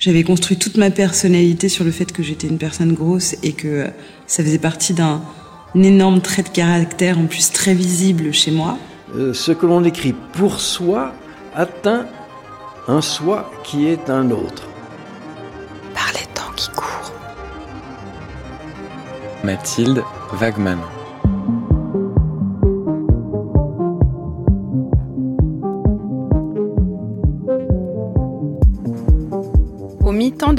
j'avais construit toute ma personnalité sur le fait que j'étais une personne grosse et que ça faisait partie d'un énorme trait de caractère en plus très visible chez moi. Euh, ce que l'on écrit pour soi atteint un soi qui est un autre. Par les temps qui courent. Mathilde Wagman.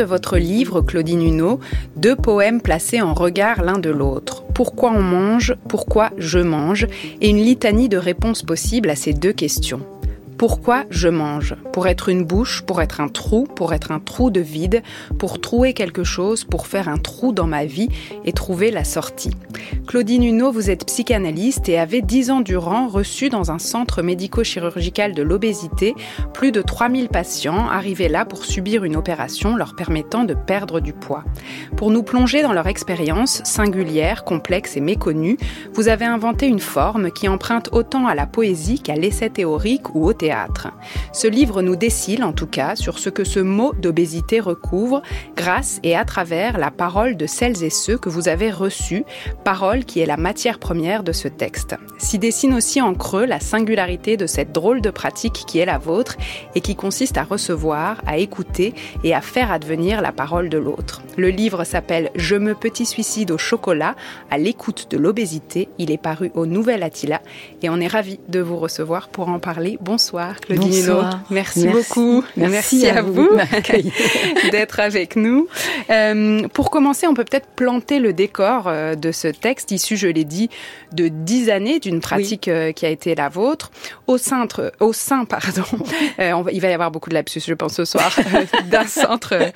Votre livre, Claudine Huneau, deux poèmes placés en regard l'un de l'autre. Pourquoi on mange, pourquoi je mange, et une litanie de réponses possibles à ces deux questions. Pourquoi je mange? Pour être une bouche, pour être un trou, pour être un trou de vide, pour trouer quelque chose, pour faire un trou dans ma vie et trouver la sortie. Claudine Huneau, vous êtes psychanalyste et avez dix ans durant reçu dans un centre médico-chirurgical de l'obésité plus de 3000 patients arrivés là pour subir une opération leur permettant de perdre du poids. Pour nous plonger dans leur expérience singulière, complexe et méconnue, vous avez inventé une forme qui emprunte autant à la poésie qu'à l'essai théorique ou au théâtre. Ce livre nous décile en tout cas sur ce que ce mot d'obésité recouvre grâce et à travers la parole de celles et ceux que vous avez reçus, parole qui est la matière première de ce texte. S'y dessine aussi en creux la singularité de cette drôle de pratique qui est la vôtre et qui consiste à recevoir, à écouter et à faire advenir la parole de l'autre. Le livre s'appelle Je me petit suicide au chocolat à l'écoute de l'obésité. Il est paru au Nouvel Attila et on est ravi de vous recevoir pour en parler. Bonsoir. Bonsoir, Merci, beaucoup. Merci, à, vous, d'être avec nous. Euh, pour commencer, on peut peut-être planter le décor euh, de ce texte issu, je l'ai dit, de dix années d'une pratique euh, qui a été la vôtre. Au, centre, au sein, pardon, il va y avoir beaucoup de lapsus, je pense, ce soir, d'un centre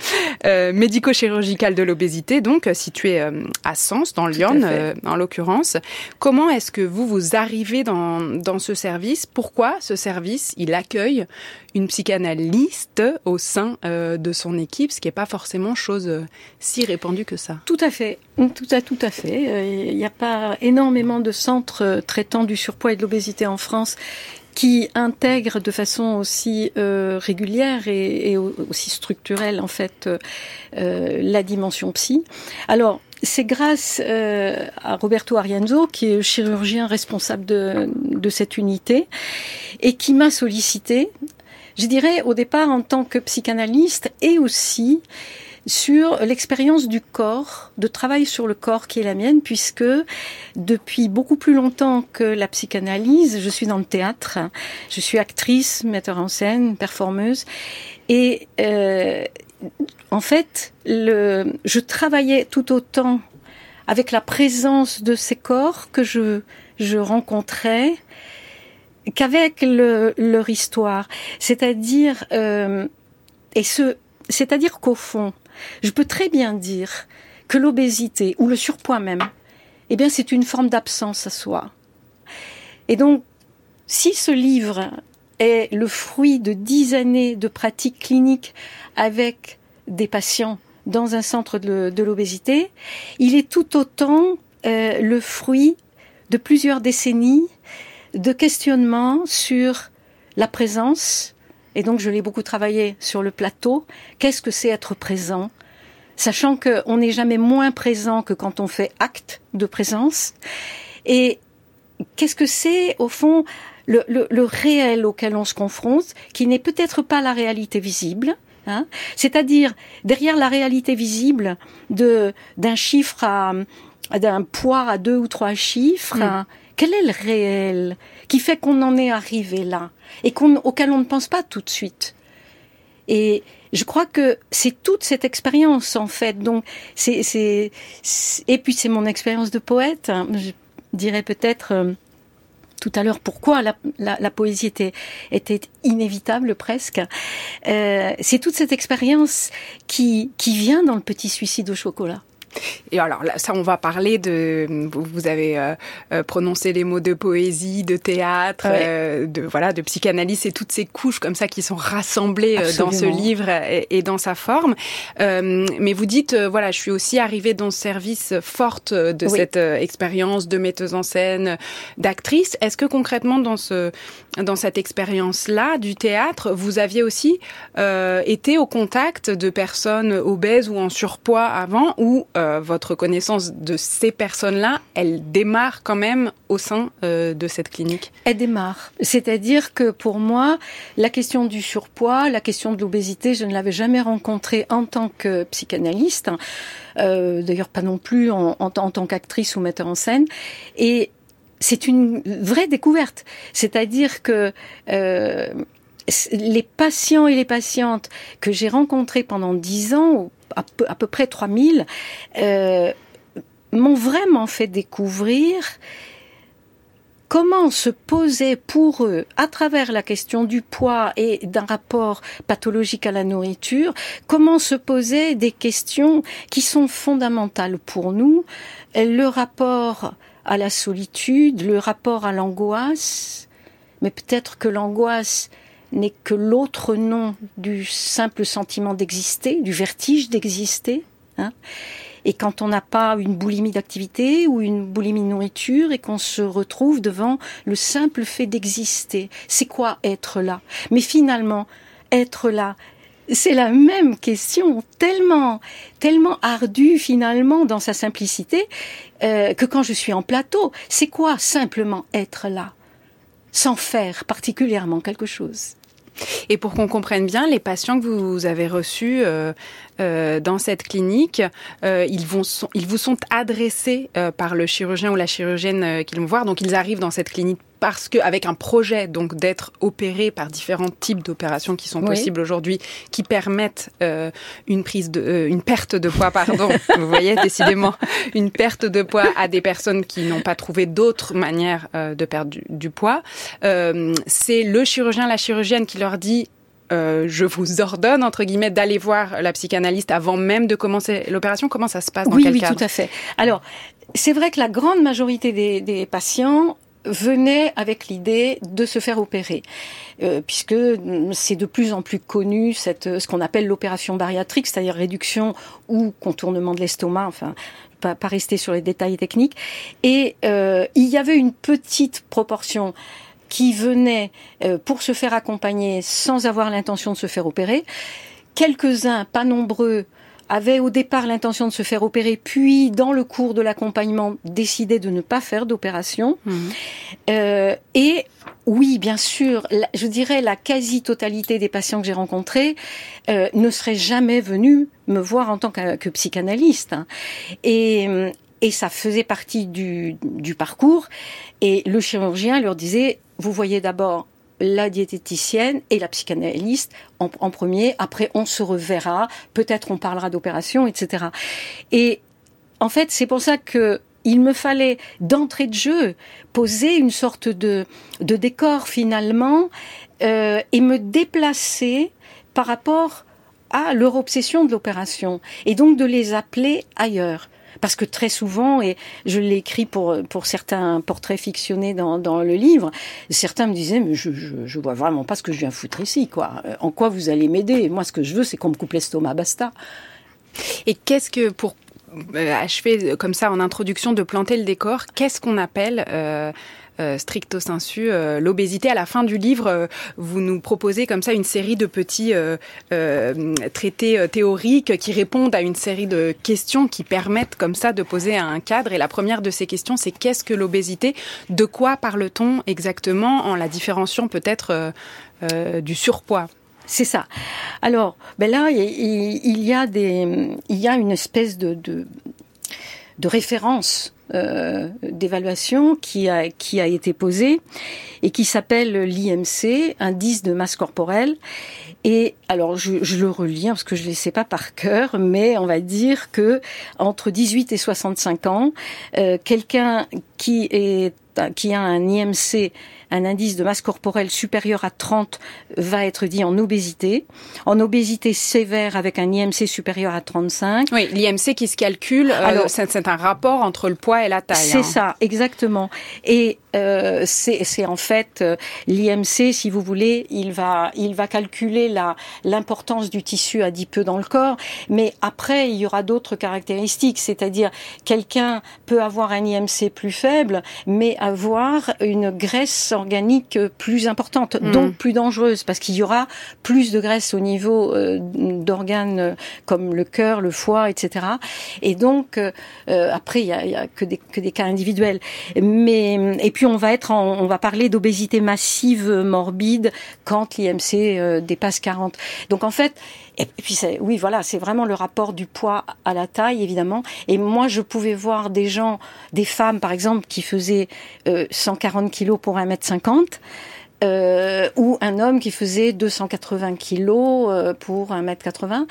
médico-chirurgical de l'obésité, donc situé à Sens, dans Lyon, en l'occurrence. Comment est-ce que vous, vous arrivez dans, dans ce service? Pourquoi ce service il accueille une psychanalyste au sein euh, de son équipe, ce qui n'est pas forcément chose euh, si répandue que ça. Tout à fait, tout à, tout à fait. Euh, il n'y a pas énormément de centres traitant du surpoids et de l'obésité en France qui intègrent de façon aussi régulière et, aussi structurelle en fait la dimension psy. Alors c'est grâce à Roberto Arienzo, qui est chirurgien responsable de, de cette unité, et qui m'a sollicité, je dirais au départ en tant que psychanalyste et aussi sur l'expérience du corps, de travail sur le corps qui est la mienne, puisque depuis beaucoup plus longtemps que la psychanalyse, je suis dans le théâtre, je suis actrice, metteur en scène, performeuse, et euh, en fait, le, je travaillais tout autant avec la présence de ces corps que je, je rencontrais qu'avec le, leur histoire. C'est-à-dire, euh, et ce, c'est-à-dire qu'au fond, je peux très bien dire que l'obésité ou le surpoids même, eh bien, c'est une forme d'absence à soi. Et donc, si ce livre est le fruit de dix années de pratique clinique avec des patients dans un centre de, l'obésité, il est tout autant euh, le fruit de plusieurs décennies de questionnement sur la présence, et donc je l'ai beaucoup travaillé sur le plateau, qu'est-ce que c'est être présent, sachant qu'on n'est jamais moins présent que quand on fait acte de présence, et qu'est-ce que c'est au fond le, le, réel auquel on se confronte, qui n'est peut-être pas la réalité visible, Hein C'est-à-dire derrière la réalité visible de d'un chiffre à d'un poids à deux ou trois chiffres, hmm. Quel est le réel qui fait qu'on en est arrivé là et auquel on ne pense pas tout de suite? Et je crois que c'est toute cette expérience en fait. Donc c'est et puis c'est mon expérience de poète. Hein. Je dirais peut-être. Tout à l'heure pourquoi la, poésie était, était inévitable presque. Euh, c'est toute cette expérience qui vient dans le petit suicide au chocolat. Et alors là, ça, on va parler de. Vous avez euh, euh, prononcé les mots de poésie, de théâtre, euh, de voilà, de psychanalyse et toutes ces couches comme ça qui sont rassemblées dans ce livre et, dans sa forme. mais vous dites, voilà, je suis aussi arrivée dans ce service forte de cette expérience de metteuse en scène, d'actrice. Est-ce que concrètement dans ce dans cette expérience-là du théâtre, vous aviez aussi été au contact de personnes obèses ou en surpoids avant ou euh, votre connaissance de ces personnes-là, elle démarre quand même au sein euh, de cette clinique? Elle démarre. C'est-à-dire que pour moi, la question du surpoids, la question de l'obésité, je ne l'avais jamais rencontrée en tant que psychanalyste, euh, d'ailleurs pas non plus en, tant qu'actrice ou metteur en scène. Et c'est une vraie découverte. C'est-à-dire que euh, les patients et les patientes que j'ai rencontrés pendant dix ans, à peu, près 3000, euh, m'ont vraiment fait découvrir comment se posait pour eux, à travers la question du poids et d'un rapport pathologique à la nourriture, comment se posaient des questions qui sont fondamentales pour nous, le rapport à la solitude, le rapport à l'angoisse, mais peut-être que l'angoisse n'est que l'autre nom du simple sentiment d'exister, du vertige d'exister. Hein. et quand on n'a pas une boulimie d'activité ou une boulimie de nourriture et qu'on se retrouve devant le simple fait d'exister, c'est quoi être là? Mais finalement, être là, c'est la même question, tellement, tellement ardue finalement dans sa simplicité, euh, que quand je suis en plateau, c'est quoi simplement être là, sans faire particulièrement quelque chose et pour qu'on comprenne bien, les patients que vous avez reçus euh, euh, dans cette clinique, euh, ils, ils vous sont adressés par le chirurgien ou la chirurgienne qu'ils vont voir. Donc ils arrivent dans cette clinique parce qu'avec un projet donc d'être opérés par différents types d'opérations qui sont possibles aujourd'hui, qui permettent euh, une prise de, euh, une perte de poids, pardon. vous voyez décidément une perte de poids à des personnes qui n'ont pas trouvé d'autres manières euh, de perdre du, du poids. c'est le chirurgien, la chirurgienne qui leur dit euh, je vous ordonne entre guillemets d'aller voir la psychanalyste avant même de commencer l'opération. Comment ça se passe dans oui, quel oui, cadre? tout à fait. Alors, c'est vrai que la grande majorité des, des patients venaient avec l'idée de se faire opérer, euh, puisque c'est de plus en plus connu cette, ce qu'on appelle l'opération bariatrique, c'est-à-dire réduction ou contournement de l'estomac, enfin pas, pas rester sur les détails techniques. Et euh, il y avait une petite proportion qui venaient euh, pour se faire accompagner sans avoir l'intention de se faire opérer. Quelques-uns, pas nombreux, avaient au départ l'intention de se faire opérer, puis dans le cours de l'accompagnement décidé de ne pas faire d'opération. Mmh. Euh, et oui, bien sûr, la, je dirais la quasi-totalité des patients que j'ai rencontrés euh, ne seraient jamais venus me voir en tant que, que psychanalyste. Hein. Et, et ça faisait partie du, du parcours. Et le chirurgien leur disait, vous voyez d'abord la diététicienne et la psychanalyste en, premier. Après, on se reverra. Peut-être on parlera d'opération, etc. Et en fait, c'est pour ça que il me fallait d'entrée de jeu poser une sorte de, de décor finalement euh, et me déplacer par rapport à leur obsession de l'opération et donc de les appeler ailleurs. Parce que très souvent, et je l'ai écrit pour, pour certains portraits fictionnés dans, dans le livre, certains me disaient, mais je, je, vois vraiment pas ce que je viens foutre ici, quoi. En quoi vous allez m'aider? Moi, ce que je veux, c'est qu'on me coupe l'estomac, basta. Et qu'est-ce que, pour achever comme ça en introduction de planter le décor, qu'est-ce qu'on appelle euh, euh, stricto sensu euh, l'obésité. À la fin du livre, euh, vous nous proposez comme ça une série de petits euh, euh, traités théoriques qui répondent à une série de questions qui permettent comme ça de poser un cadre. Et la première de ces questions, c'est qu'est-ce que l'obésité? De quoi parle-t-on exactement en la différenciant peut-être du surpoids? C'est ça. Alors, ben là, il, y a des, il y a une espèce de, de référence euh, d'évaluation qui a, qui a été posée et qui s'appelle l'IMC, indice de masse corporelle. Et alors, je, je le relis hein, parce que je ne les sais pas par cœur, mais on va dire que entre 18 et 65 ans, euh, quelqu'un qui est qui a un IMC un indice de masse corporelle supérieur à 30 va être dit en obésité. En obésité sévère avec un IMC supérieur à 35. Oui, l'IMC qui se calcule, euh, c'est un rapport entre le poids et la taille. C'est hein. ça, exactement. Et euh, c'est en fait euh, l'IMC, si vous voulez, il va, il va calculer la l'importance du tissu adipeux dans le corps, mais après il y aura d'autres caractéristiques, c'est-à-dire quelqu'un peut avoir un IMC plus faible, mais avoir une graisse organique plus importante, mm. donc plus dangereuse, parce qu'il y aura plus de graisse au niveau euh, d'organes comme le cœur, le foie, etc. Et donc après il y a, y a que des que des cas individuels, mais et puis on va être, on va parler d'obésité massive morbide quand l'IMC euh, dépasse 40. Donc en fait, et puis oui, voilà, c'est vraiment le rapport du poids à la taille, évidemment. Et moi, je pouvais voir des gens, des femmes, par exemple, qui faisaient 140 euh, kilos pour 1m50. Euh, ou un homme qui faisait 280 kilos pour 1m80,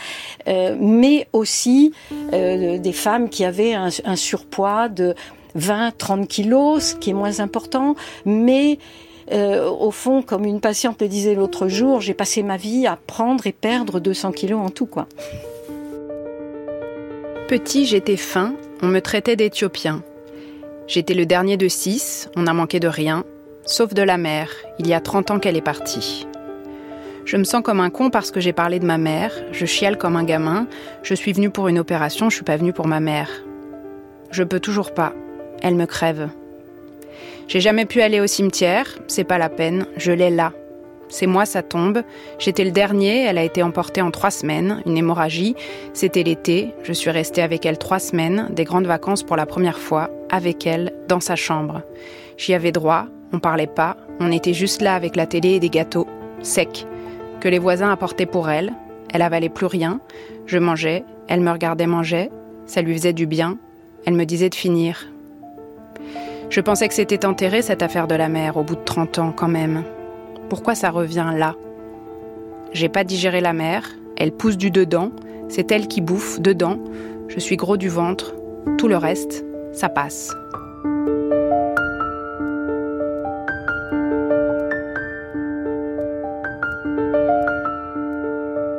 euh, mais aussi des femmes qui avaient un, un surpoids de 20, 30 kilos, ce qui est moins important, mais euh, au fond, comme une patiente le disait l'autre jour, j'ai passé ma vie à prendre et perdre 200 kilos en tout, quoi. Petit, j'étais fin, on me traitait d'éthiopien. J'étais le dernier de six, on n'a manqué de rien, sauf de la mère, il y a 30 ans qu'elle est partie. Je me sens comme un con parce que j'ai parlé de ma mère, je chiale comme un gamin, je suis venu pour une opération, je suis pas venu pour ma mère. Je peux toujours pas, elle me crève. J'ai jamais pu aller au cimetière, c'est pas la peine, je l'ai là. C'est moi, ça tombe. J'étais le dernier, elle a été emportée en trois semaines, une hémorragie. C'était l'été, je suis restée avec elle trois semaines, des grandes vacances pour la première fois, avec elle, dans sa chambre. J'y avais droit, on parlait pas, on était juste là avec la télé et des gâteaux, secs, que les voisins apportaient pour elle. Elle avalait plus rien. Je mangeais, elle me regardait manger, ça lui faisait du bien. Elle me disait de finir, je pensais que c'était enterré cette affaire de la mère au bout de 30 ans quand même. Pourquoi ça revient là? J'ai pas digéré la mère, elle pousse du dedans, c'est elle qui bouffe dedans, je suis gros du ventre, tout le reste, ça passe.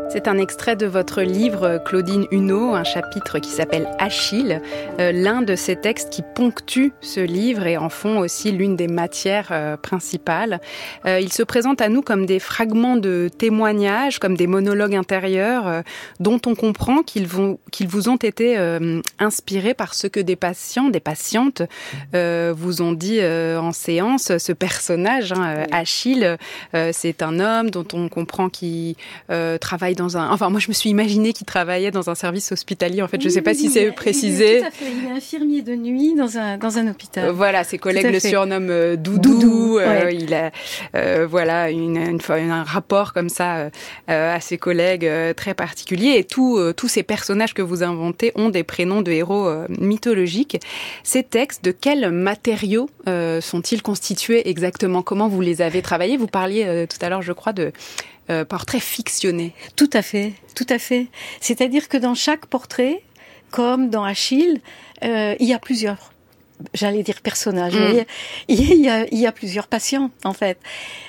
C'est un extrait de votre livre, Claudine Huneau, un chapitre qui s'appelle Achille, euh, l'un de ces textes qui ponctuent ce livre et en font aussi l'une des matières euh, principales. Euh, il se présente à nous comme des fragments de témoignages, comme des monologues intérieurs dont on comprend qu'ils qu'ils vous ont été inspirés par ce que des patients, des patientes vous ont dit en séance. Ce personnage, hein, Achille, c'est un homme dont on comprend qu'il travaille dans Enfin, moi, je me suis imaginé qu'il travaillait dans un service hospitalier. En fait, je ne sais pas si c'est précisé. Tout à fait. Il est infirmier de nuit dans un dans un hôpital. voilà, ses collègues le surnomment euh, Doudou. Euh, il a euh, voilà une, une, un rapport comme ça à ses collègues très particulier. Et tous tous ces personnages que vous inventez ont des prénoms de héros mythologiques. Ces textes, de quels matériaux sont-ils constitués exactement? Comment vous les avez travaillés? Vous parliez tout à l'heure, je crois, de euh, portrait fictionné. Tout à fait, tout à fait. C'est-à-dire que dans chaque portrait, comme dans Achille, euh, il y a plusieurs j'allais dire personnages. Mm. Il, y a, il y a plusieurs patients en fait.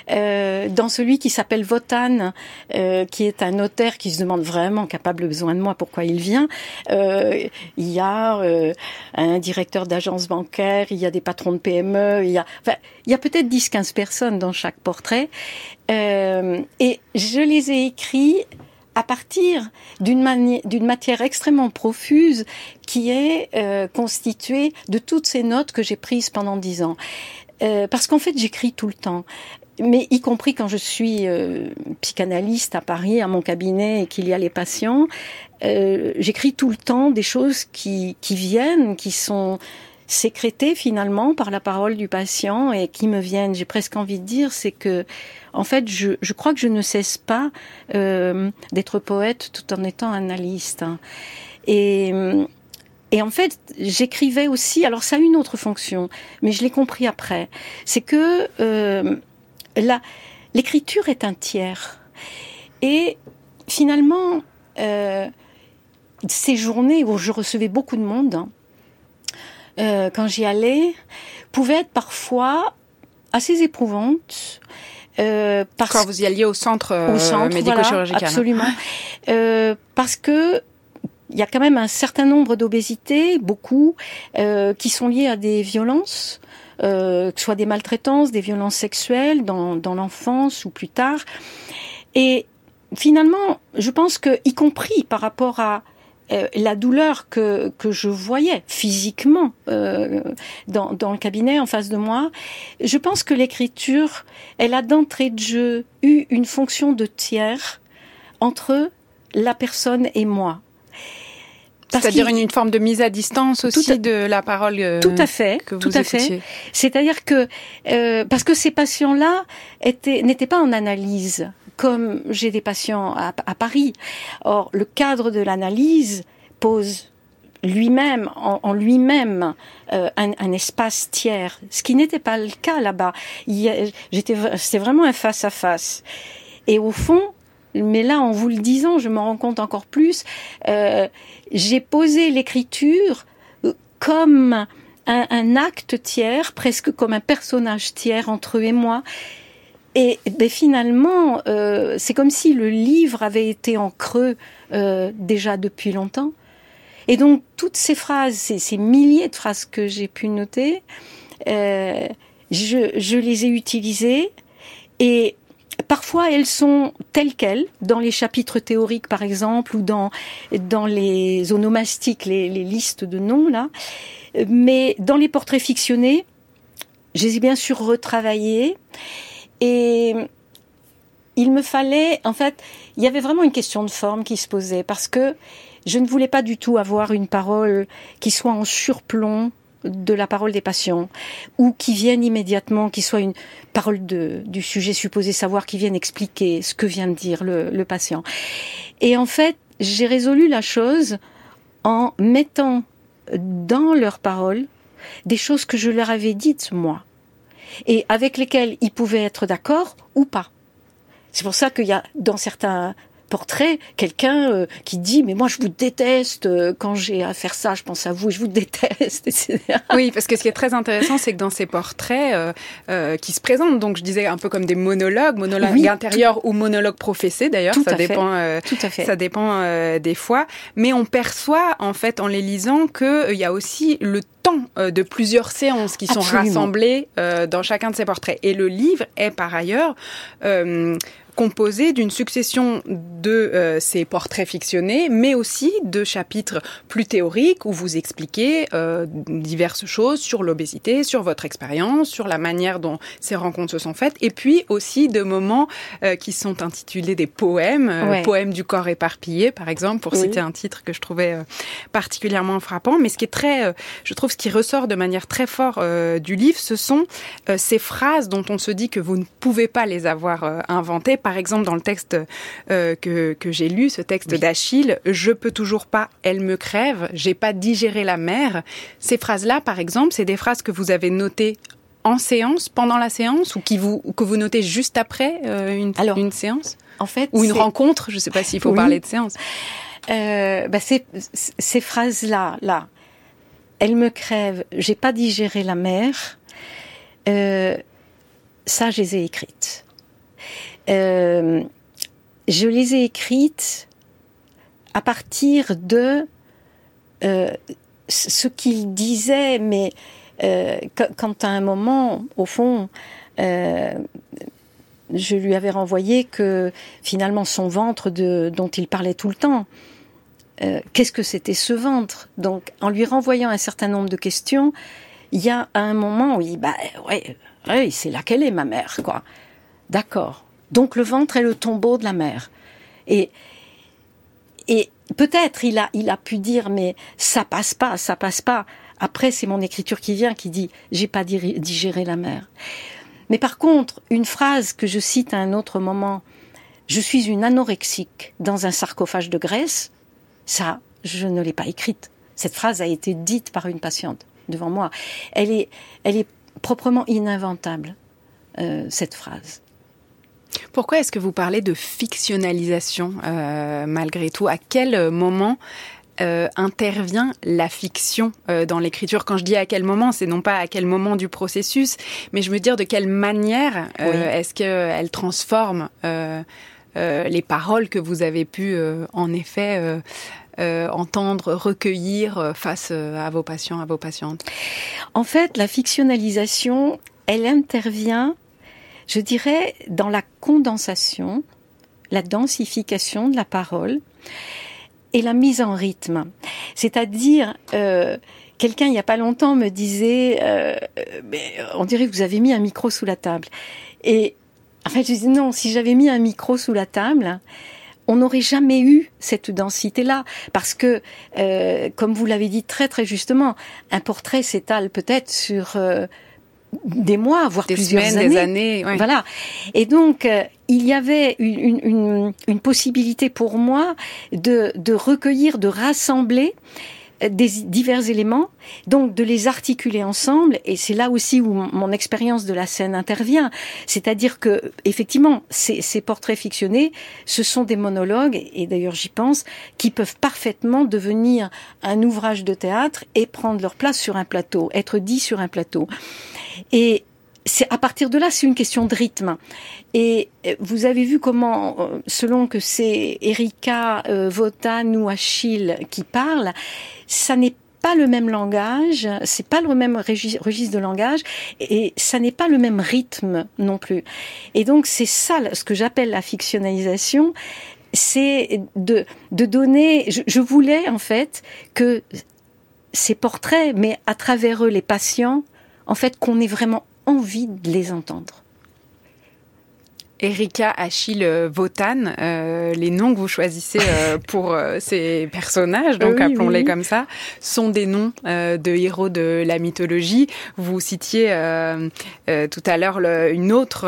Euh, dans celui qui s'appelle Votan, euh, qui est un notaire qui se demande vraiment capable besoin de moi pourquoi il vient. Euh, il y a euh, un directeur d'agence bancaire, il y a des patrons de PME, il y a, enfin, il y a peut-être 10-15 personnes dans chaque portrait. Euh, et je les ai écrits à partir d'une matière extrêmement profuse qui est euh, constituée de toutes ces notes que j'ai prises pendant dix ans. Euh, parce qu'en fait, j'écris tout le temps mais y compris quand je suis euh, psychanalyste à Paris, à mon cabinet, et qu'il y a les patients, euh, j'écris tout le temps des choses qui, qui viennent, qui sont sécrétées finalement par la parole du patient et qui me viennent. J'ai presque envie de dire, c'est que en fait, je, je, crois que je ne cesse pas euh, d'être poète tout en étant analyste. Et, et en fait, j'écrivais aussi. Alors, ça a une autre fonction, mais je l'ai compris après. C'est que euh, l'écriture est un tiers. Et finalement, euh, ces journées où je recevais beaucoup de monde, euh, quand j'y allais, pouvaient être parfois assez éprouvante. Euh, parce Quand vous y alliez au centre, euh, médico-chirurgical. Absolument. Euh, parce que il y a quand même un certain nombre d'obésités, beaucoup, euh, qui sont liées à des violences, euh, que ce soit des maltraitances, des violences sexuelles dans, dans l'enfance ou plus tard. Et finalement, je pense que, y compris par rapport à euh, la douleur que, que je voyais physiquement euh, dans, dans le cabinet en face de moi, je pense que l'écriture, elle a d'entrée de jeu eu une fonction de tiers entre la personne et moi. C'est-à-dire une, forme de mise à distance aussi de la parole. Euh, tout à fait, que vous tout à fait. C'est-à-dire que euh, parce que ces patients-là étaient n'étaient pas en analyse comme j'ai des patients à, Paris. Or, le cadre de l'analyse pose lui-même, en, lui-même, euh, un, espace tiers, ce qui n'était pas le cas là-bas. C'était vraiment un face à face. Et au fond, mais là, en vous le disant, je me rends compte encore plus. Euh, j'ai posé l'écriture euh, comme un, acte tiers, presque comme un personnage tiers entre eux et moi. Et ben, finalement, euh, c'est comme si le livre avait été en creux euh, déjà depuis longtemps. Et donc toutes ces phrases, ces, milliers de phrases que j'ai pu noter, euh, je, je, les ai utilisées. Et parfois elles sont telles quelles dans les chapitres théoriques par exemple ou dans dans les onomastiques, les, les listes de noms là, mais dans les portraits fictionnés, je les ai bien sûr retravaillés et il me fallait, en fait, il y avait vraiment une question de forme qui se posait parce que je ne voulais pas du tout avoir une parole qui soit en surplomb de la parole des patients ou qui vienne immédiatement, qui soit une parole du sujet supposé savoir, qui vienne expliquer ce que vient de dire le patient. Et en fait, j'ai résolu la chose en mettant dans leurs paroles des choses que je leur avais dites moi et avec lesquels ils pouvaient être d'accord ou pas. C'est pour ça qu'il y a dans certains portraits quelqu'un euh, qui dit mais moi je vous déteste euh, quand j'ai à faire ça je pense à vous je vous déteste etc. oui parce que ce qui est très intéressant c'est que dans ces portraits euh, qui se présentent donc je disais un peu comme des monologues monologues intérieurs ou monologues professés d'ailleurs ça, dépend tout à fait. ça dépend des fois mais on perçoit en fait en les lisant que il y a aussi le euh, de plusieurs séances qui sont rassemblées euh, dans chacun de ces portraits. Et le livre est par ailleurs euh, composé d'une succession de euh, ces portraits fictionnés, mais aussi de chapitres plus théoriques où vous expliquez euh, diverses choses sur l'obésité, sur votre expérience, sur la manière dont ces rencontres se sont faites, et puis aussi de moments euh, qui sont intitulés des poèmes, poèmes du corps éparpillé, par exemple, pour citer un titre que je trouvais particulièrement frappant. Mais ce qui est très, je trouve, ce qui ressort de manière très forte du livre, ce sont ces phrases dont on se dit que vous ne pouvez pas les avoir inventées par exemple, dans le texte euh, que, que j'ai lu, ce texte d'Achille, je peux toujours pas, elle me crève, j'ai pas digéré la mer. Ces phrases-là, par exemple, c'est des phrases que vous avez notées en séance, pendant la séance, ou qui vous, que vous notez juste après euh, une, Alors, une séance? En fait, ou une rencontre. Je sais pas s'il faut parler de séance. Euh, bah ces, ces phrases-là, là, elle me crève, j'ai pas digéré la mer. Euh, ça, je les ai écrites. Euh, je les ai écrites à partir de euh, ce qu'il disait, mais euh, quand à un moment, au fond, euh, je lui avais renvoyé que finalement son ventre dont il parlait tout le temps, qu'est-ce que c'était ce ventre? Donc en lui renvoyant un certain nombre de questions, il y a un moment où il bah ouais, ouais c'est là qu'elle est ma mère quoi. D'accord. Donc le ventre est le tombeau de la mère. Et, et peut-être il a, il a pu dire, mais ça passe pas, ça passe pas. Après, c'est mon écriture qui vient qui dit, j'ai pas digéré la mère. Mais par contre, une phrase que je cite à un autre moment, je suis une anorexique dans un sarcophage de graisse, ça, je ne l'ai pas écrite. Cette phrase a été dite par une patiente devant moi. Elle est, elle est proprement ininventable, euh, cette phrase. Pourquoi est-ce que vous parlez de fictionnalisation euh, malgré tout? À quel moment euh, intervient la fiction euh, dans l'écriture? Quand je dis à quel moment, c'est non pas à quel moment du processus, mais je veux dire de quelle manière est-ce qu'elle transforme les paroles que vous avez pu en effet entendre, recueillir face à vos patients, à vos patientes? En fait, la fictionnalisation, elle intervient, je dirais, dans la condensation, la densification de la parole et la mise en rythme. C'est-à-dire, euh, quelqu'un il n'y a pas longtemps me disait, euh, on dirait que vous avez mis un micro sous la table. Et en fait, je disais non, si j'avais mis un micro sous la table, on n'aurait jamais eu cette densité-là, parce que, euh, comme vous l'avez dit très très justement, un portrait s'étale peut-être sur euh, des mois, voire plusieurs années. Des années Voilà. Et donc, euh, il y avait une, une, une, possibilité pour moi de, de recueillir, de rassembler des divers éléments, donc de les articuler ensemble, et c'est là aussi où mon expérience de la scène intervient. C'est-à-dire que, effectivement, ces, ces, portraits fictionnés, ce sont des monologues, et d'ailleurs j'y pense, qui peuvent parfaitement devenir un ouvrage de théâtre et prendre leur place sur un plateau, être dit sur un plateau. Et c'est à partir de là, c'est une question de rythme. Et euh, vous avez vu comment, euh, selon que c'est Erika, euh, Votan ou Achille qui parlent, ça n'est pas le même langage, c'est pas le même registre de langage, et ça n'est pas le même rythme non plus. Et donc c'est ça ce que j'appelle la fictionnalisation, c'est de, de donner. Je, je voulais en fait que ces portraits, mais à travers eux les patients, en fait qu'on ait vraiment envie de les entendre. Erika Achille Votan, euh, les noms que vous choisissez euh, pour euh, ces personnages, donc appelons-les comme ça, sont des noms de héros de la mythologie. Vous citiez tout à l'heure une autre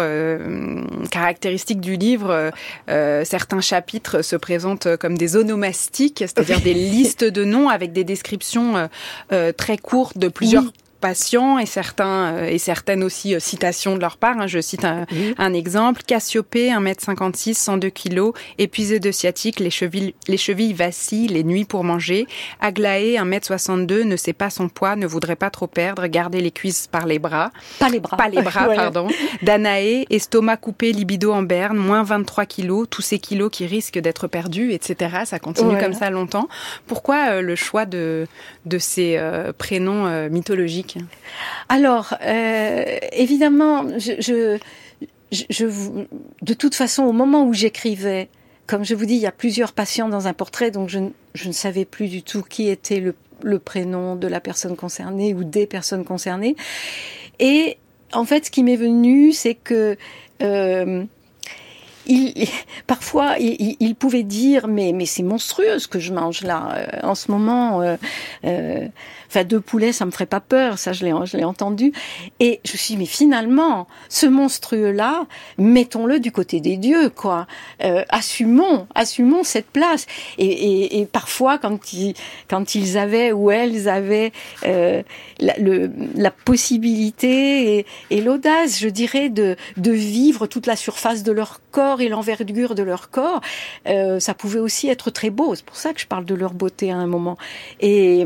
caractéristique du livre. certains chapitres se présentent comme des onomastiques, c'est-à-dire des listes de noms avec des descriptions très courtes de plusieurs patients et certains euh, et certaines aussi euh, citations de leur part. Hein. Je cite un, un exemple Cassiopée, 1m56, 102 kg, épuisé de sciatique, les chevilles, les chevilles vacillent, les nuits pour manger. Aglaé, 1m62, ne sait pas son poids, ne voudrait pas trop perdre, garder les cuisses par les bras. Pas les bras. Pas les bras, pardon. Danaé, estomac coupé, libido en berne, moins 23 kg, tous ces kilos qui risquent d'être perdus, etc. Ça continue comme ça longtemps. Pourquoi euh, le choix de, de ces prénoms mythologiques alors, euh, évidemment, de toute façon, au moment où j'écrivais, comme je vous dis, il y a plusieurs patients dans un portrait, donc je, ne savais plus du tout qui était le, prénom de la personne concernée ou des personnes concernées. Et en fait, ce qui m'est venu, c'est que euh, parfois, il, pouvait dire, mais, c'est monstrueux ce que je mange là. Euh, en ce moment, Enfin, deux poulets, ça me ferait pas peur, ça je l'ai, je l'ai entendu. Et je me suis dit, mais finalement, ce monstrueux-là, mettons-le du côté des dieux, quoi. Euh, assumons, assumons cette place. Et, et, et parfois, quand ils, quand ils avaient ou elles avaient euh, la, le, la possibilité et, et l'audace, je dirais, de, de vivre toute la surface de leur corps et l'envergure de leur corps, euh, ça pouvait aussi être très beau. C'est pour ça que je parle de leur beauté à un moment. Et,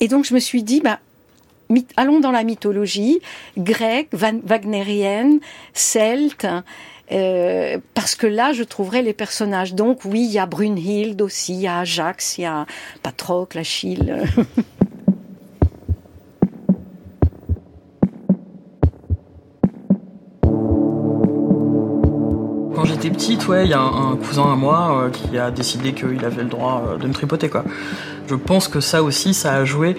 et donc je me suis dit, bah, allons dans la mythologie grecque, wagnérienne, celte. Euh, parce que là, je trouverai les personnages. Donc oui, il y a Brunhild aussi, il y a Ajax, il y a Patrocle, Achille. Quand j'étais petite, ouais, il y a un, cousin à moi euh, qui a décidé qu'il avait le droit euh, de me tripoter, quoi. Je pense que ça aussi, ça a joué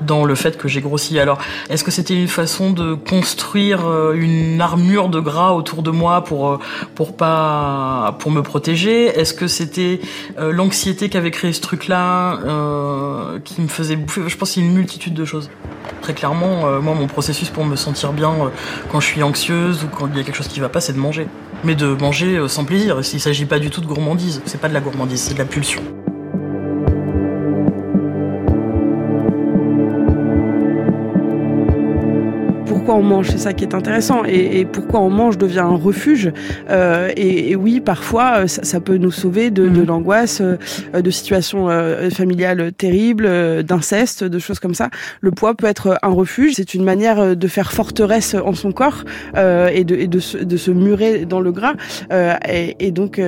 dans le fait que j'ai grossi. Alors, est-ce que c'était une façon de construire euh, une armure de gras autour de moi pour pour pas pour me protéger? Est-ce que c'était l'anxiété qu'avait créé ce truc-là qui me faisait bouffer? Je pense qu'il y a une multitude de choses. Très clairement, moi, mon processus pour me sentir bien quand je suis anxieuse ou quand il y a quelque chose qui va pas, c'est de manger. Mais de manger sans plaisir. Il s'agit pas du tout de gourmandise. C'est pas de la gourmandise, c'est de la pulsion. Pourquoi on mange, c'est ça qui est intéressant, et, pourquoi on mange devient un refuge. Euh, et, oui, parfois, ça, peut nous sauver de, de mhm. l'angoisse, de situations familiales terribles, d'inceste, de choses comme ça. Le poids peut être un refuge. C'est une manière de faire forteresse en son corps et, de, et de, se, de se murer dans le gras. Et, et, donc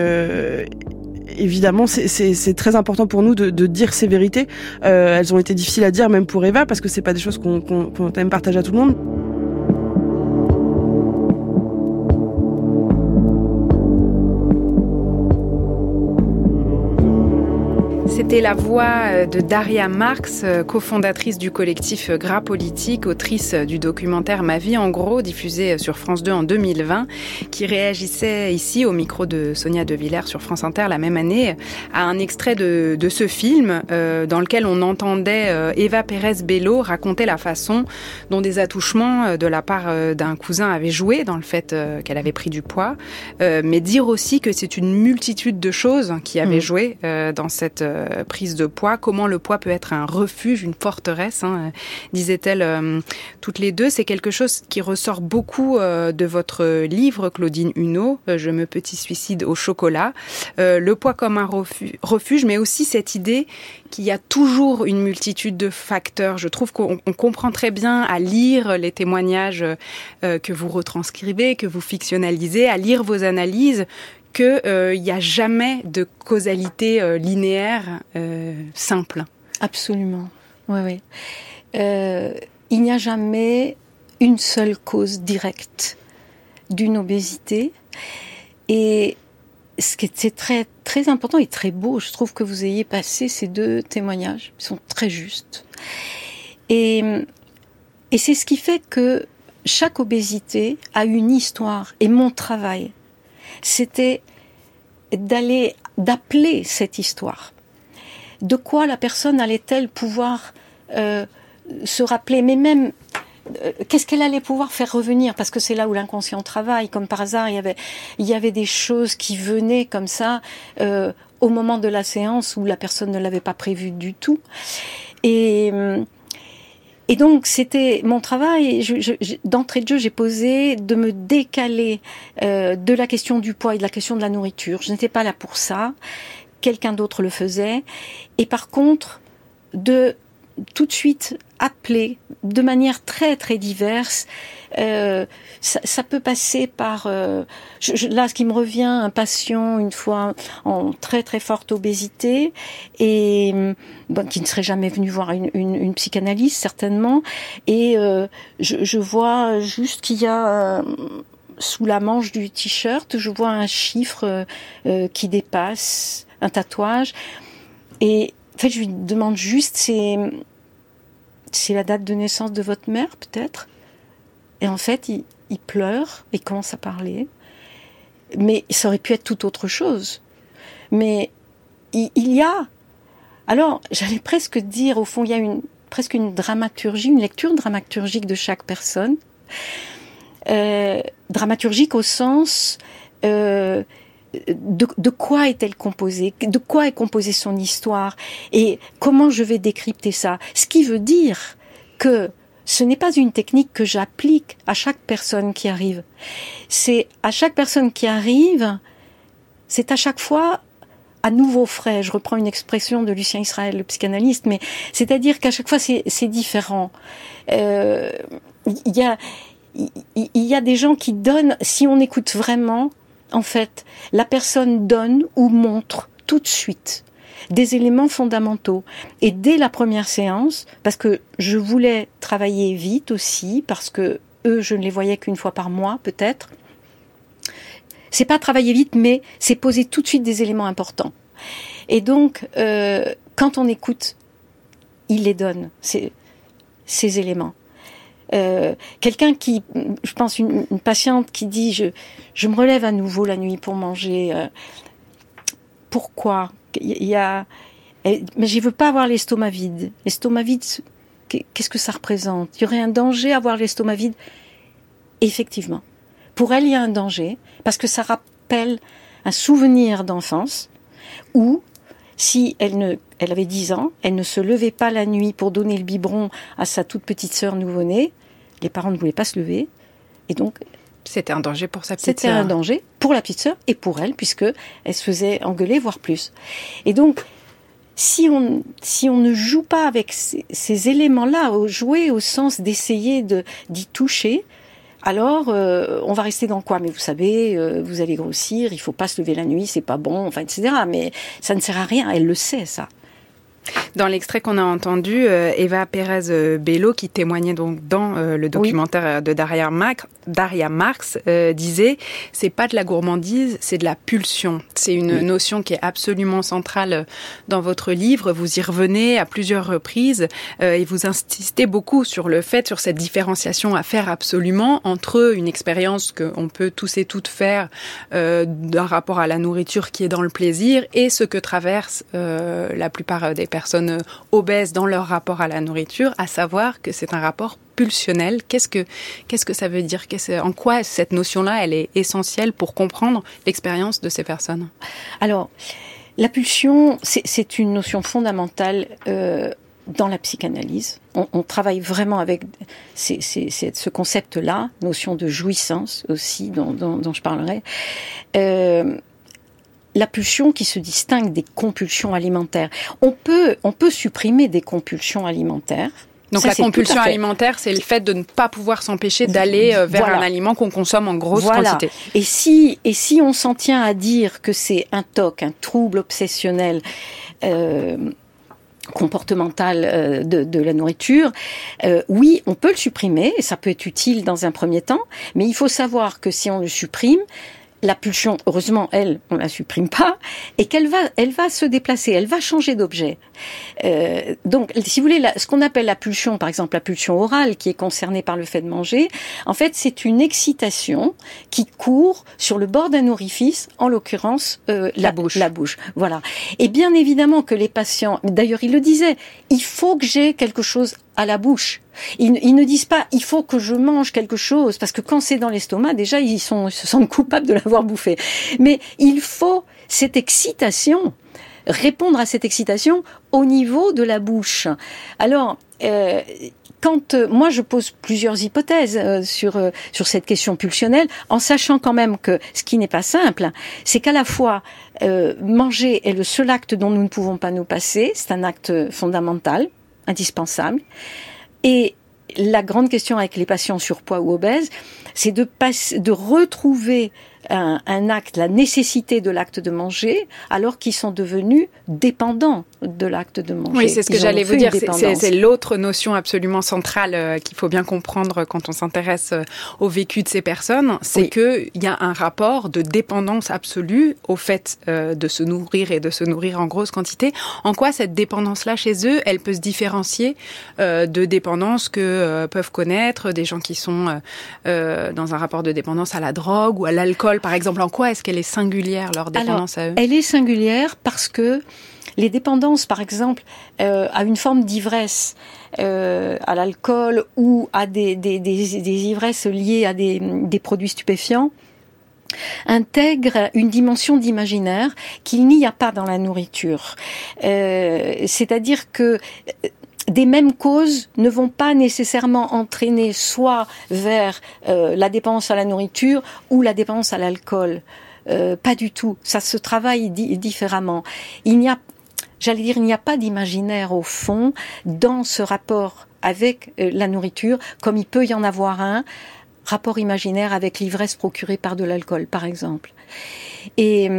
évidemment, c'est très important pour nous de, de dire ces vérités. Euh, elles ont été difficiles à dire, même pour Eva, parce que c'est pas des choses qu'on qu aime partager à tout le monde. C'était la voix euh, de Daria Marx, euh, cofondatrice du collectif Gras Politique, autrice du documentaire Ma vie en gros, diffusé sur France 2 en 2020, qui réagissait ici au micro de Sonia De Villers sur France Inter la même année à un extrait de, de ce film euh, dans lequel on entendait Eva Pérez Bello raconter la façon dont des attouchements de la part d'un cousin avaient joué dans le fait qu'elle avait pris du poids, mais dire aussi que c'est une multitude de choses qui avaient mmh. joué dans cette euh, prise de poids, comment le poids peut être un refuge, une forteresse, hein, disait-elle euh, toutes les deux. C'est quelque chose qui ressort beaucoup euh, de votre livre, Claudine Huneau, Je me petit suicide au chocolat. le poids comme un refuge, mais aussi cette idée qu'il y a toujours une multitude de facteurs. Je trouve qu'on comprend très bien à lire les témoignages que vous retranscrivez, que vous fictionnalisez, à lire vos analyses, qu'il n'y euh, a jamais de causalité euh, linéaire euh, simple. Absolument. Oui, oui. il n'y a jamais une seule cause directe d'une obésité. Et ce qui est très, très important et très beau, je trouve que vous ayez passé ces deux témoignages. Ils sont très justes. Et, et c'est ce qui fait que chaque obésité a une histoire. Et mon travail, c'était d'aller, d'appeler cette histoire. De quoi la personne allait-elle pouvoir euh, se rappeler, mais même euh, qu'est-ce qu'elle allait pouvoir faire revenir? Parce que c'est là où l'inconscient travaille. Comme par hasard, il y avait, il y avait des choses qui venaient comme ça euh, au moment de la séance où la personne ne l'avait pas prévu du tout. Et et donc c'était mon travail. D'entrée de jeu, j'ai posé de me décaler euh, de la question du poids et de la question de la nourriture. Je n'étais pas là pour ça. Quelqu'un d'autre le faisait. Et par contre, de tout de suite appeler de manière très très diverse. Euh, ça, ça, peut passer par euh, je, là ce qui me revient un patient une fois en très très forte obésité et bon, qui ne serait jamais venu voir une, une, une psychanalyse certainement et euh, je, je, vois juste qu'il y a euh, sous la manche du t-shirt je vois un chiffre euh, qui dépasse un tatouage et en fait je lui demande juste c'est c'est la date de naissance de votre mère, peut-être? Et en fait, il, pleure, il commence à parler. Mais ça aurait pu être tout autre chose. Mais il, y a. Alors, j'allais presque dire, au fond, il y a une, presque une dramaturgie, une lecture dramaturgique de chaque personne. Euh, dramaturgique au sens euh, de, quoi est-elle composée? De quoi est composée son histoire? Et comment je vais décrypter ça? Ce qui veut dire que ce n'est pas une technique que j'applique à chaque personne qui arrive. C'est à chaque personne qui arrive, c'est à chaque fois à nouveau frais. Je reprends une expression de Lucien Israël, le psychanalyste, mais c'est-à-dire qu'à chaque fois c'est différent. Euh, il y y a des gens qui donnent, si on écoute vraiment, en fait, la personne donne ou montre tout de suite des éléments fondamentaux. Et dès la première séance, parce que je voulais travailler vite aussi, parce que eux, je ne les voyais qu'une fois par mois, peut-être. C'est pas travailler vite, mais c'est poser tout de suite des éléments importants. Et donc, euh, quand on écoute, il les donne, ces, éléments. Euh, quelqu'un qui, je pense, une, patiente qui dit je, je me relève à nouveau la nuit pour manger. Euh, pourquoi? Il y a, mais je veux pas avoir l'estomac vide. L'estomac vide, qu'est-ce que ça représente? Il y aurait un danger à avoir l'estomac vide? Effectivement, pour elle, il y a un danger parce que ça rappelle un souvenir d'enfance où si elle ne, elle avait 10 ans, elle ne se levait pas la nuit pour donner le biberon à sa toute petite sœur nouveau-née, Les parents ne voulaient pas se lever. Et donc, c'était un danger pour sa petite C'était un danger pour la petite sœur et pour elle, puisque elle se faisait engueuler, voire plus. Et donc, si on, si on ne joue pas avec ces, ces éléments-là, au jouer au sens d'essayer de, d'y toucher, alors euh, on va rester dans quoi? Mais vous savez, euh, vous allez grossir, il faut pas se lever la nuit, c'est pas bon, enfin, etc. Mais ça ne sert à rien, elle le sait, ça. Dans l'extrait qu'on a entendu, euh, Eva Pérez euh, Bello, qui témoignait donc dans euh, le documentaire de Daria, Mac, Daria Marx, disait c'est pas de la gourmandise, c'est de la pulsion. C'est une notion qui est absolument centrale dans votre livre. Vous y revenez à plusieurs reprises et vous insistez beaucoup sur le fait, sur cette différenciation à faire absolument entre une expérience qu'on peut tous et toutes faire d'un rapport à la nourriture qui est dans le plaisir et ce que traverse la plupart des personnes euh, obèses dans leur rapport à la nourriture, à savoir que c'est un rapport pulsionnel. Qu'est-ce que qu'est-ce que ça veut dire? En quoi cette notion-là, elle est essentielle pour comprendre l'expérience de ces personnes? Alors, la pulsion, c'est une notion fondamentale. Euh, dans la psychanalyse, on, travaille vraiment avec ce concept-là, notion de jouissance aussi, dont, je parlerai. Euh, la pulsion qui se distingue des compulsions alimentaires. On peut, on peut supprimer des compulsions alimentaires. Donc la compulsion alimentaire, c'est le fait de ne pas pouvoir s'empêcher d'aller euh, vers un aliment qu'on consomme en grosse quantité. Et si, et si on s'en tient à dire que c'est un TOC, un trouble obsessionnel, euh, comportemental euh, de, de, la nourriture, euh, oui, on peut le supprimer, et ça peut être utile dans un premier temps, mais il faut savoir que si on le supprime, la pulsion, heureusement, elle, on la supprime pas, et qu'elle va, elle va se déplacer, elle va changer d'objet. Euh, donc, si vous voulez, ce qu'on appelle la pulsion, par exemple la pulsion orale, qui est concernée par le fait de manger, en fait, c'est une excitation qui court sur le bord d'un orifice, en l'occurrence euh, la, bouche. La bouche, voilà. Et bien évidemment que les patients, d'ailleurs, il le disait, il faut que j'ai quelque chose à la bouche. Ils, ne disent pas il faut que je mange quelque chose parce que quand c'est dans l'estomac déjà ils, sont, se sentent coupables de l'avoir bouffé. Mais il faut cette excitation répondre à cette excitation au niveau de la bouche. Alors euh, quand euh, moi je pose plusieurs hypothèses euh, sur sur cette question pulsionnelle, en sachant quand même que ce qui n'est pas simple, c'est qu'à la fois manger est le seul acte dont nous ne pouvons pas nous passer, c'est un acte fondamental indispensable. Et la grande question avec les patients surpoids ou obèses, c'est de, de retrouver un, acte, la nécessité de l'acte de manger, alors qu'ils sont devenus dépendants de l'acte de manger. Oui, c'est ce que j'allais vous dire. C'est l'autre notion absolument centrale euh, qu'il faut bien comprendre quand on s'intéresse euh, au vécu de ces personnes, c'est qu'il y a un rapport de dépendance absolue au fait euh, de se nourrir et de se nourrir en grosse quantité. En quoi cette dépendance-là chez eux, elle peut se différencier de dépendance que peuvent connaître des gens qui sont dans un rapport de dépendance à la drogue ou à l'alcool par exemple, en quoi est-ce qu'elle est singulière, leur dépendance à eux? Elle est singulière parce que les dépendances, par exemple, euh, à une forme d'ivresse, euh, à l'alcool ou à des, des, ivresses liées à des, produits stupéfiants, intègrent une dimension d'imaginaire qu'il n'y a pas dans la nourriture. Euh, c'est-à-dire que des mêmes causes ne vont pas nécessairement entraîner soit vers euh, la dépendance à la nourriture ou la dépendance à l'alcool. Euh, pas du tout. Ça se travaille différemment. Il n'y a, j'allais dire, il n'y a pas d'imaginaire au fond dans ce rapport avec euh, la nourriture, comme il peut y en avoir un rapport imaginaire avec l'ivresse procurée par de l'alcool, par exemple. Et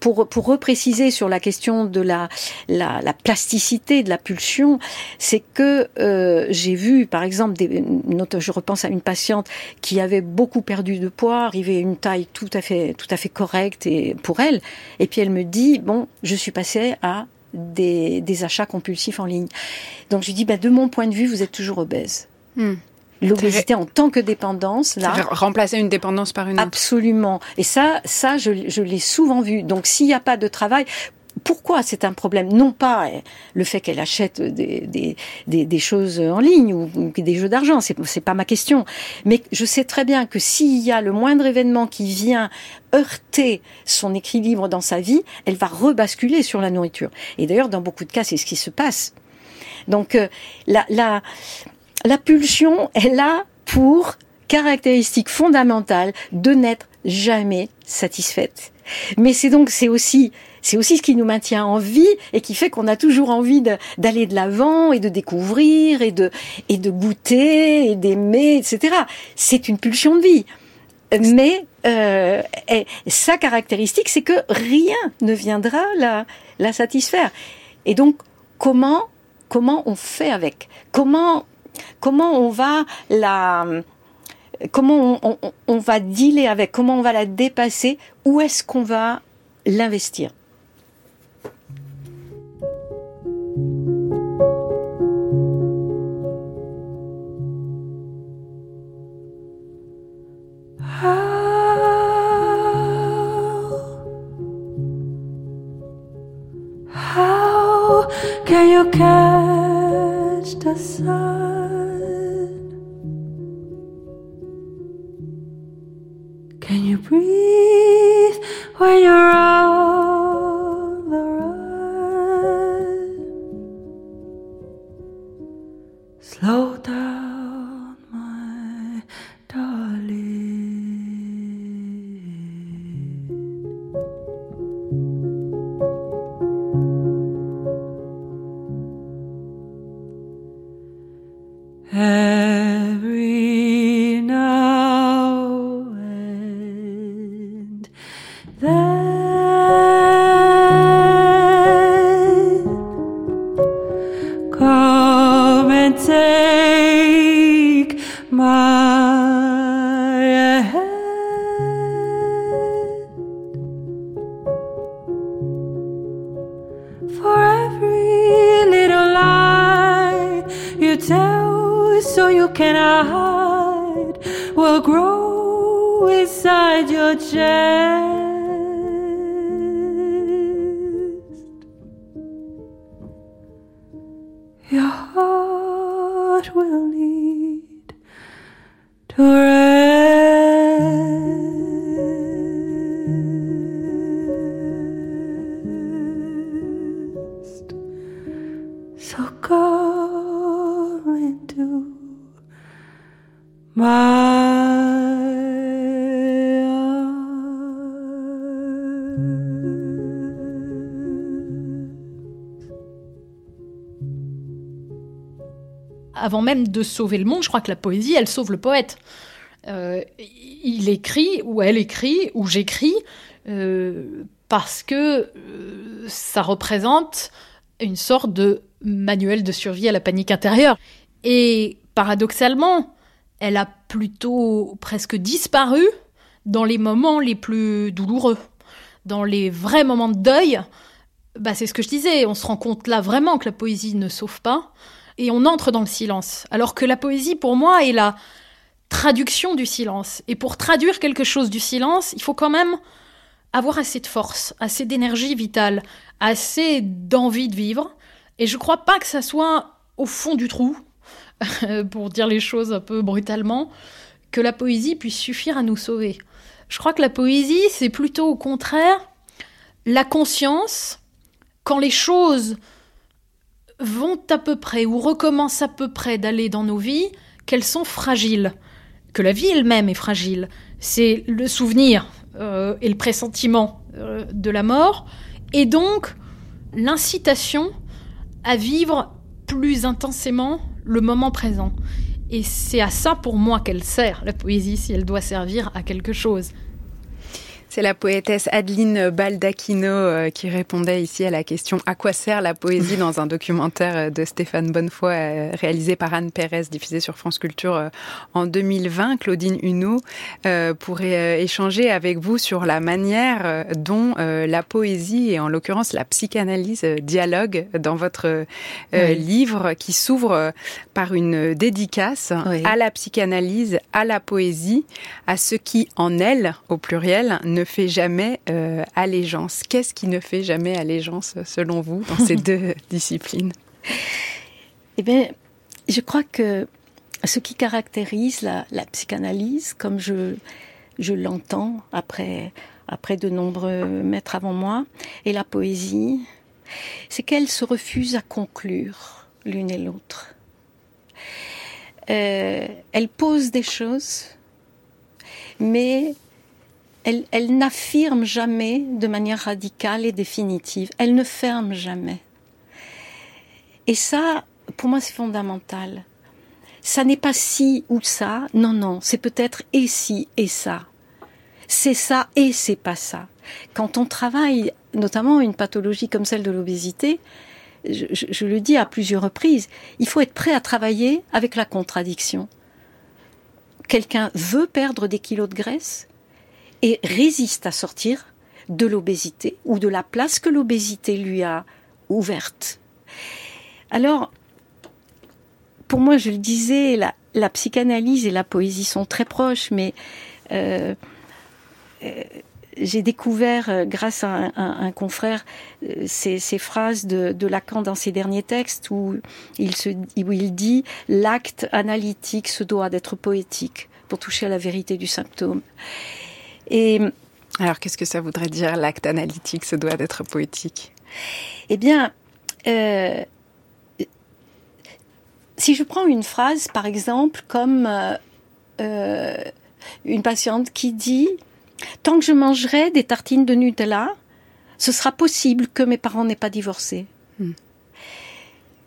pour, pour repréciser sur la question de la, la, la plasticité de la pulsion, c'est que euh, j'ai vu, par exemple, je repense à une patiente qui avait beaucoup perdu de poids, arrivée à une taille tout à fait, tout à fait correcte et pour elle, et puis elle me dit bon, je suis passée à des, des achats compulsifs en ligne. Donc je lui dis bah, de mon point de vue, vous êtes toujours obèse. Hmm l'obésité en tant que dépendance. Là, remplacer une dépendance par une autre. Absolument. Et ça, ça, je, je l'ai souvent vu. Donc, s'il n'y a pas de travail, pourquoi c'est un problème? Non pas eh, le fait qu'elle achète des, des, des, choses en ligne ou, des jeux d'argent, c'est, c'est pas ma question. Mais je sais très bien que s'il y a le moindre événement qui vient heurter son équilibre dans sa vie, elle va rebasculer sur la nourriture. Et d'ailleurs, dans beaucoup de cas, c'est ce qui se passe. Donc, euh, la, la, la pulsion est là pour caractéristique fondamentale de n'être jamais satisfaite. Mais c'est donc, c'est aussi, c'est aussi ce qui nous maintient en vie et qui fait qu'on a toujours envie d'aller de l'avant et de découvrir et de, et de goûter et d'aimer, etc. C'est une pulsion de vie. Mais euh, sa caractéristique, c'est que rien ne viendra la, la satisfaire. Et donc, comment comment on fait avec? Comment comment on va la comment dealer avec Comment on va la dépasser Où est-ce qu'on va l'investir? Will Avant même de sauver le monde, je crois que la poésie, elle sauve le poète. Euh, il écrit, ou elle écrit, ou j'écris, euh, parce que euh, ça représente une sorte de manuel de survie à la panique intérieure. Et paradoxalement, elle a plutôt presque disparu dans les moments les plus douloureux. Dans les vrais moments de deuil, bah c'est ce que je disais, on se rend compte là vraiment que la poésie ne sauve pas, et on entre dans le silence. Alors que la poésie, pour moi, est la traduction du silence. Et pour traduire quelque chose du silence, il faut quand même avoir assez de force, assez d'énergie vitale, assez d'envie de vivre. Et je crois pas que ça soit au fond du trou, pour dire les choses un peu brutalement, que la poésie puisse suffire à nous sauver. Je crois que la poésie, c'est plutôt au contraire la conscience, quand les choses vont à peu près ou recommencent à peu près d'aller dans nos vies, qu'elles sont fragiles, que la vie elle-même est fragile. C'est le souvenir euh, et le pressentiment euh, de la mort, et donc l'incitation à vivre plus intensément le moment présent. Et c'est à ça pour moi qu'elle sert, la poésie, si elle doit servir à quelque chose. C'est la poétesse Adeline Baldacchino euh, qui répondait ici à la question à quoi sert la poésie dans un documentaire? euh, de Stéphane Bonnefoy euh, réalisé par Anne Pérez, diffusé sur France Culture en 2020. Claudine Huneau pourrait échanger avec vous sur la manière dont la poésie et en l'occurrence la psychanalyse dialogue dans votre oui. livre qui s'ouvre par une dédicace oui. à la psychanalyse, à la poésie, à ce qui en elle, au pluriel, ne fait jamais euh, allégeance. Qu'est-ce qui ne fait jamais allégeance, selon vous, dans ces deux disciplines? Eh bien, je crois que ce qui caractérise la, la psychanalyse, comme je, je l'entends après, après de nombreux maîtres avant moi, et la poésie, c'est qu'elle se refuse à conclure l'une et l'autre. euh, elle pose des choses, mais elle, elle n'affirme jamais de manière radicale et définitive. Elle ne ferme jamais. Et ça, pour moi, c'est fondamental. Ça n'est pas si ou ça. Non, non, c'est peut-être et si et ça. C'est ça et c'est pas ça. Quand on travaille, notamment une pathologie comme celle de l'obésité, je, je- je le dis à plusieurs reprises, il faut être prêt à travailler avec la contradiction. Quelqu'un veut perdre des kilos de graisse et résiste à sortir de l'obésité ou de la place que l'obésité lui a ouverte. Alors, pour moi, je le disais, la, psychanalyse et la poésie sont très proches, mais euh, euh, j'ai découvert, euh, grâce à un, confrère, euh, ces, phrases de, Lacan dans ses derniers textes où il dit l'acte analytique se doit d'être poétique pour toucher à la vérité du symptôme. Et Alors qu'est-ce que ça voudrait dire l'acte analytique se doit d'être poétique? Eh bien, euh, si je prends une phrase, par exemple, comme euh, euh, une patiente qui dit Tant que je mangerai des tartines de Nutella, ce sera possible que mes parents n'aient pas divorcé. Hmm.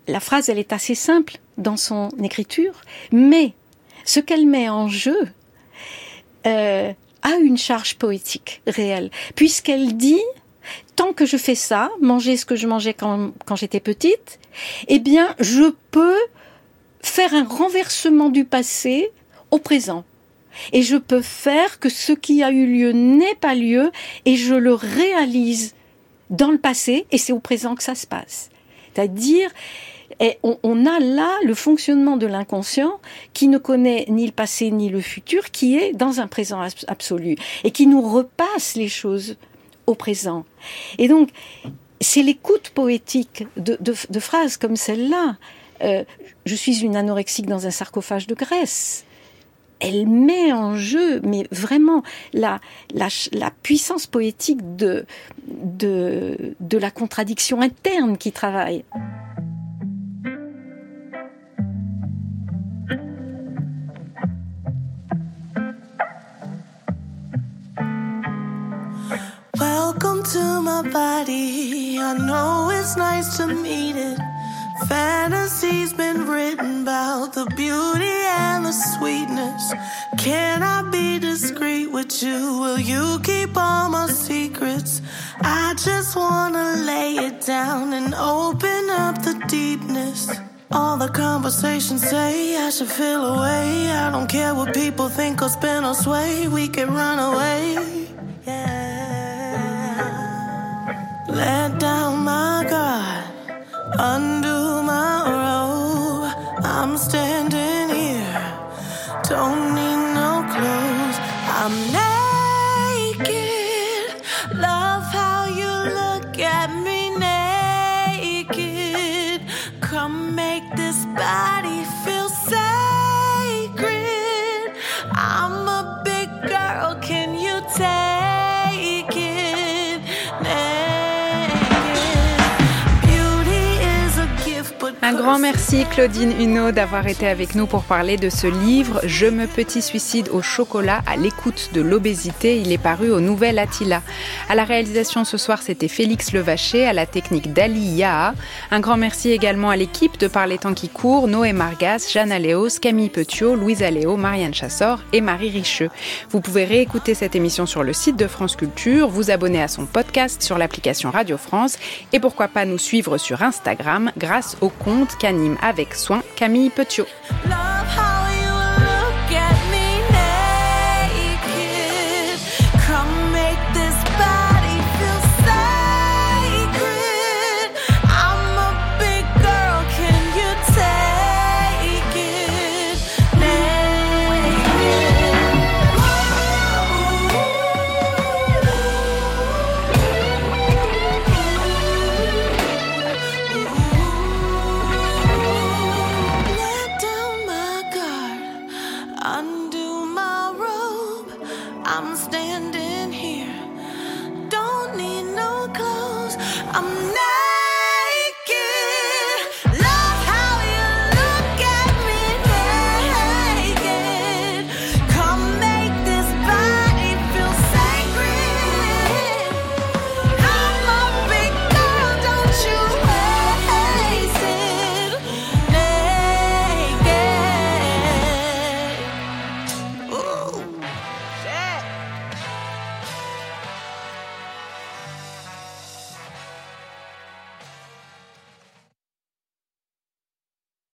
La phrase, elle est assez simple dans son écriture, mais ce qu'elle met en jeu euh, a une charge poétique réelle, puisqu'elle dit tant que je fais ça, manger ce que je mangeais quand, quand j'étais petite, eh bien, je peux faire un renversement du passé au présent. Et je peux faire que ce qui a eu lieu n'ait pas lieu et je le réalise dans le passé et c'est au présent que ça se passe. C'est-à-dire, et on, a là le fonctionnement de l'inconscient qui ne connaît ni le passé ni le futur, qui est dans un présent abs- absolu et qui nous repasse les choses au présent. Et donc, c'est l'écoute poétique de, phrases comme celle-là. Euh, je suis une anorexique dans un sarcophage de graisse. Elle met en jeu, mais vraiment, la, puissance poétique de la contradiction interne qui travaille. Welcome to my body. I know it's nice to meet it. Fantasy's been written about the beauty and the sweetness. Can I be discreet with you? Will you keep all my secrets? I just wanna lay it down and open up the deepness. All the conversations say I should feel away. I don't care what people think or spin or sway. We can run away. Yeah. Let down my guard, undo my robe. I'm standing here, don't need grand merci Claudine Huneau d'avoir été avec nous pour parler de ce livre Je me petit suicide au chocolat à l'écoute de l'obésité. Il est paru au Nouvel Attila. À la réalisation ce soir, c'était Félix Levaché, à la technique d'Ali Yaha. Un grand merci également à l'équipe de Par les temps qui courent, Noé Margas, Jeanne Aléos, Camille Petiot, Louise Aléo, Marianne Chassor et Marie Richeux. Vous pouvez réécouter cette émission sur le site de France Culture, vous abonner à son podcast sur l'application Radio France et pourquoi pas nous suivre sur Instagram grâce au compte qu'anime avec soin Camille Petiot.